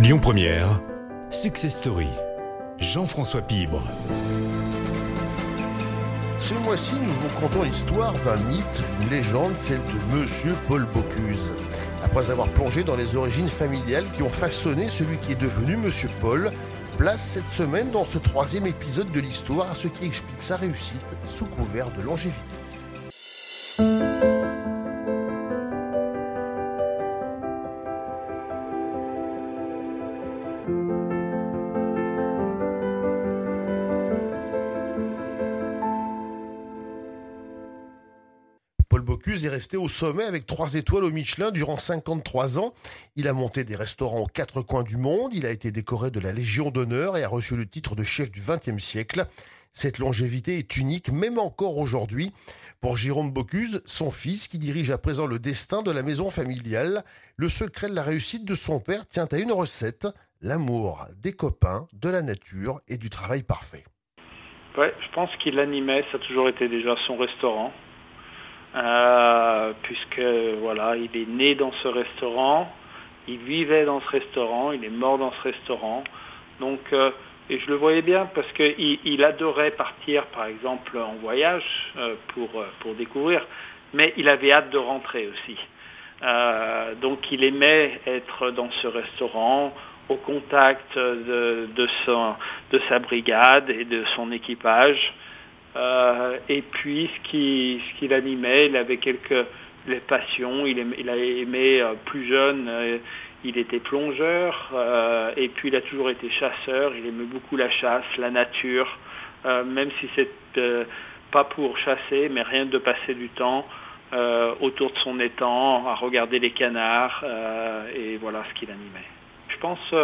Lyon Première, Success Story. Jean-François Pibre. Ce mois-ci, nous vous contons l'histoire d'un mythe, une légende, celle de Monsieur Paul Bocuse. Après avoir plongé dans les origines familiales qui ont façonné celui qui est devenu Monsieur Paul, place cette semaine dans ce troisième épisode de l'histoire à ce qui explique sa réussite sous couvert de longévité. Bocuse est resté au sommet avec trois étoiles au Michelin durant 53 ans. Il a monté des restaurants aux quatre coins du monde, il a été décoré de la Légion d'honneur et a reçu le titre de chef du XXe siècle. Cette longévité est unique, même encore aujourd'hui. Pour Jérôme Bocuse, son fils, qui dirige à présent le destin de la maison familiale, le secret de la réussite de son père tient à une recette, l'amour des copains, de la nature et du travail parfait. Ouais, je pense qu'il animait, ça a toujours été déjà son restaurant. Euh, puisque voilà, il est né dans ce restaurant, il vivait dans ce restaurant, il est mort dans ce restaurant. Donc, euh, et je le voyais bien parce qu'il il adorait partir, par exemple, en voyage euh, pour, pour découvrir, mais il avait hâte de rentrer aussi. Donc, il aimait être dans ce restaurant, au contact de, de sa brigade et de son équipage. Euh, et puis ce qui, ce qui l'animait, il avait quelques passions, il, aimait, a aimé euh, plus jeune, euh, il était plongeur, et puis il a toujours été chasseur, il aimait beaucoup la chasse, la nature, même si c'est pas pour chasser, mais rien de passer du temps autour de son étang, à regarder les canards, et voilà ce qui l'animait. Je pense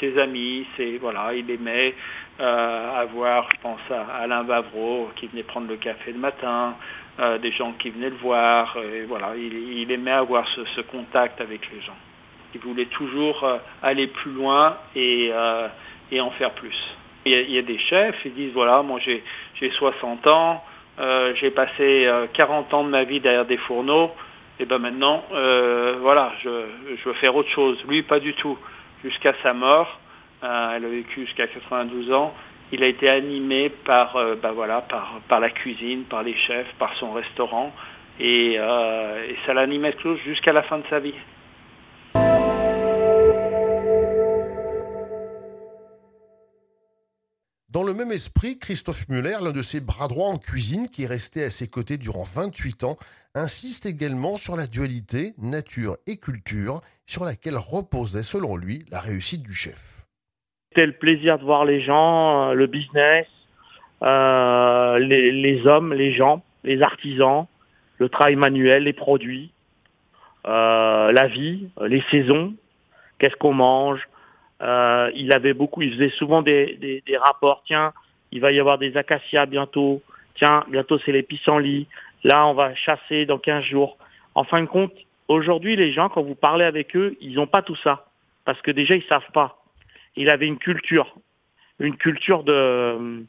ses amis, voilà, il aimait euh, avoir, je pense à Alain Vavreau qui venait prendre le café le matin, euh, des gens qui venaient le voir, voilà, il, aimait avoir ce, contact avec les gens. Il voulait toujours euh, aller plus loin et, euh, en faire plus. Il y, a, des chefs, ils disent voilà, moi j'ai 60 ans, euh, j'ai passé 40 ans de ma vie derrière des fourneaux, et ben maintenant, voilà, je veux faire autre chose. Lui, pas du tout jusqu'à sa mort, euh, elle a vécu jusqu'à 92 ans, il a été animé par, euh, bah par, par la cuisine, par les chefs, par son restaurant, et, euh, et ça l'animait toujours jusqu'à la fin de sa vie. Dans le même esprit, Christophe Muller, l'un de ses bras droits en cuisine, qui est resté à ses côtés durant 28 ans, insiste également sur la dualité nature et culture, sur laquelle reposait, selon lui, la réussite du chef. C'était le plaisir de voir les gens, le business, euh, les, les, hommes, les gens, les artisans, le travail manuel, les produits, euh, la vie, les saisons, qu'est-ce qu'on mange, euh, il avait beaucoup, il faisait souvent des, des, des, rapports. Tiens, il va y avoir des acacias bientôt. Tiens, bientôt c'est les pissenlits. Là, on va chasser dans 15 jours. En fin de compte, aujourd'hui, les gens, quand vous parlez avec eux, ils n'ont pas tout ça. Parce que déjà, ils savent pas. Il avait une culture. Une culture de,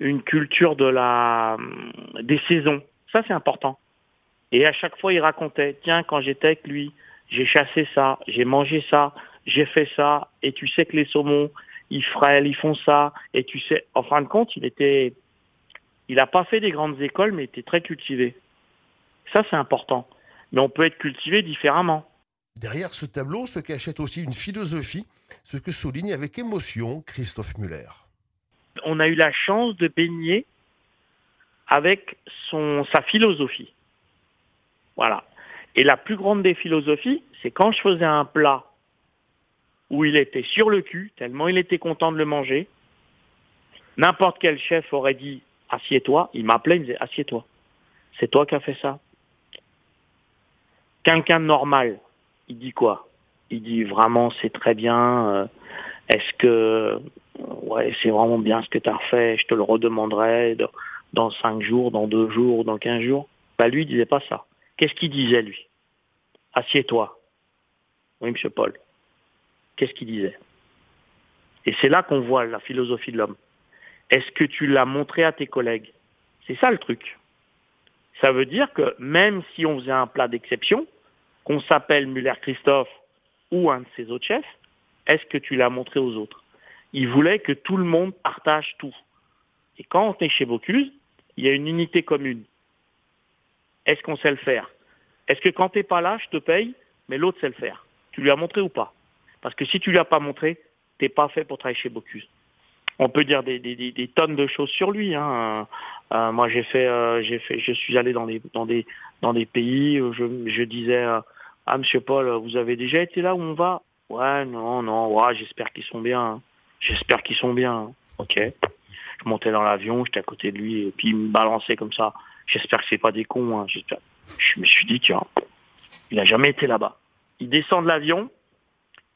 une culture de la, des saisons. Ça, c'est important. Et à chaque fois, il racontait, tiens, quand j'étais avec lui, j'ai chassé ça, j'ai mangé ça, j'ai fait ça, et tu sais que les saumons, ils frêlent, ils font ça, et tu sais, en fin de compte, il était, il n'a pas fait des grandes écoles, mais il était très cultivé. Ça, c'est important. Mais on peut être cultivé différemment. Derrière ce tableau se cachait aussi une philosophie, ce que souligne avec émotion Christophe Muller. On a eu la chance de baigner avec son, sa philosophie. Voilà. Et la plus grande des philosophies, c'est quand je faisais un plat où il était sur le cul, tellement il était content de le manger. N'importe quel chef aurait dit assieds-toi, il m'appelait, il me disait assieds-toi. C'est toi qui as fait ça. Quelqu'un de normal, il dit quoi? Il dit vraiment c'est très bien. Euh, Est-ce que ouais c'est vraiment bien ce que tu as fait Je te le redemanderai dans cinq jours, dans deux jours, dans quinze jours. Bah lui il disait pas ça. Qu'est-ce qu'il disait lui? Assieds-toi. Oui Monsieur Paul qu'est-ce qu'il disait? Et c'est là qu'on voit la philosophie de l'homme. Est-ce que tu l'as montré à tes collègues? C'est ça le truc. Ça veut dire que même si on faisait un plat d'exception, qu'on s'appelle Muller-Christophe ou un de ses autres chefs, est-ce que tu l'as montré aux autres? Il voulait que tout le monde partage tout. Et quand on est chez Bocuse, il y a une unité commune. Est-ce qu'on sait le faire? Est-ce que quand tu n'es pas là, je te paye, mais l'autre sait le faire? Tu lui as montré ou pas? Parce que si tu lui as pas montré, tu n'es pas fait pour travailler chez Bocuse. On peut dire des, tonnes de choses sur lui. Hein. Euh, moi, j'ai fait, euh, j'ai fait, je suis allé dans des, dans des, dans des pays où je, disais, euh, ah Monsieur Paul, vous avez déjà été là où on va? Ouais, non, non, ouais, j'espère qu'ils sont bien. J'espère qu'ils sont bien. Ok. Je montais dans l'avion, j'étais à côté de lui, et puis il me balançait comme ça. J'espère que c'est pas des cons. Hein. Je me suis dit, tiens, il n'a jamais été là-bas. Il descend de l'avion,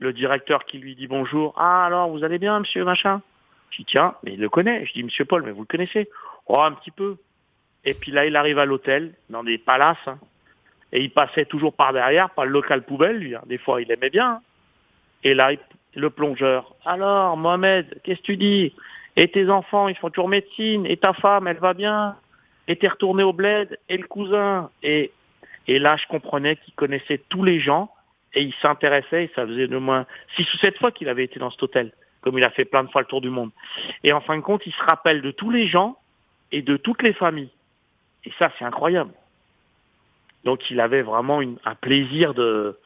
le directeur qui lui dit bonjour. Ah alors, vous allez bien, monsieur machin? Je dis, tiens, mais il le connaît. Je dis, monsieur Paul, mais vous le connaissez? Oh, un petit peu. Et puis là, il arrive à l'hôtel, dans des palaces, hein. et il passait toujours par derrière, par le local poubelle, lui. Hein. Des fois, il aimait bien. Hein. Et là, le plongeur. Alors, Mohamed, qu'est-ce que tu dis? Et tes enfants, ils font toujours médecine Et ta femme, elle va bien? Et t'es retourné au bled? Et le cousin? Et, et là, je comprenais qu'il connaissait tous les gens et il s'intéressait. Et ça faisait de moins six ou sept fois qu'il avait été dans cet hôtel, comme il a fait plein de fois le tour du monde. Et en fin de compte, il se rappelle de tous les gens et de toutes les familles. Et ça, c'est incroyable. Donc, il avait vraiment un plaisir de,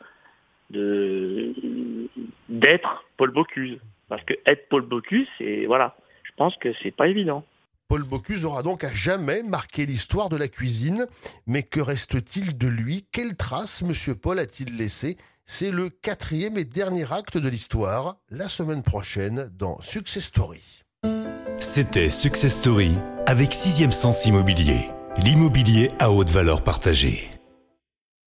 d'être Paul Bocuse. Parce que être Paul Bocuse, c'est voilà, je pense que c'est pas évident. Paul Bocuse aura donc à jamais marqué l'histoire de la cuisine, mais que reste-t-il de lui? Quelle trace Monsieur Paul a-t-il laissé C'est le quatrième et dernier acte de l'histoire, la semaine prochaine dans Success Story. C'était Success Story avec Sixième Sens Immobilier, l'immobilier à haute valeur partagée.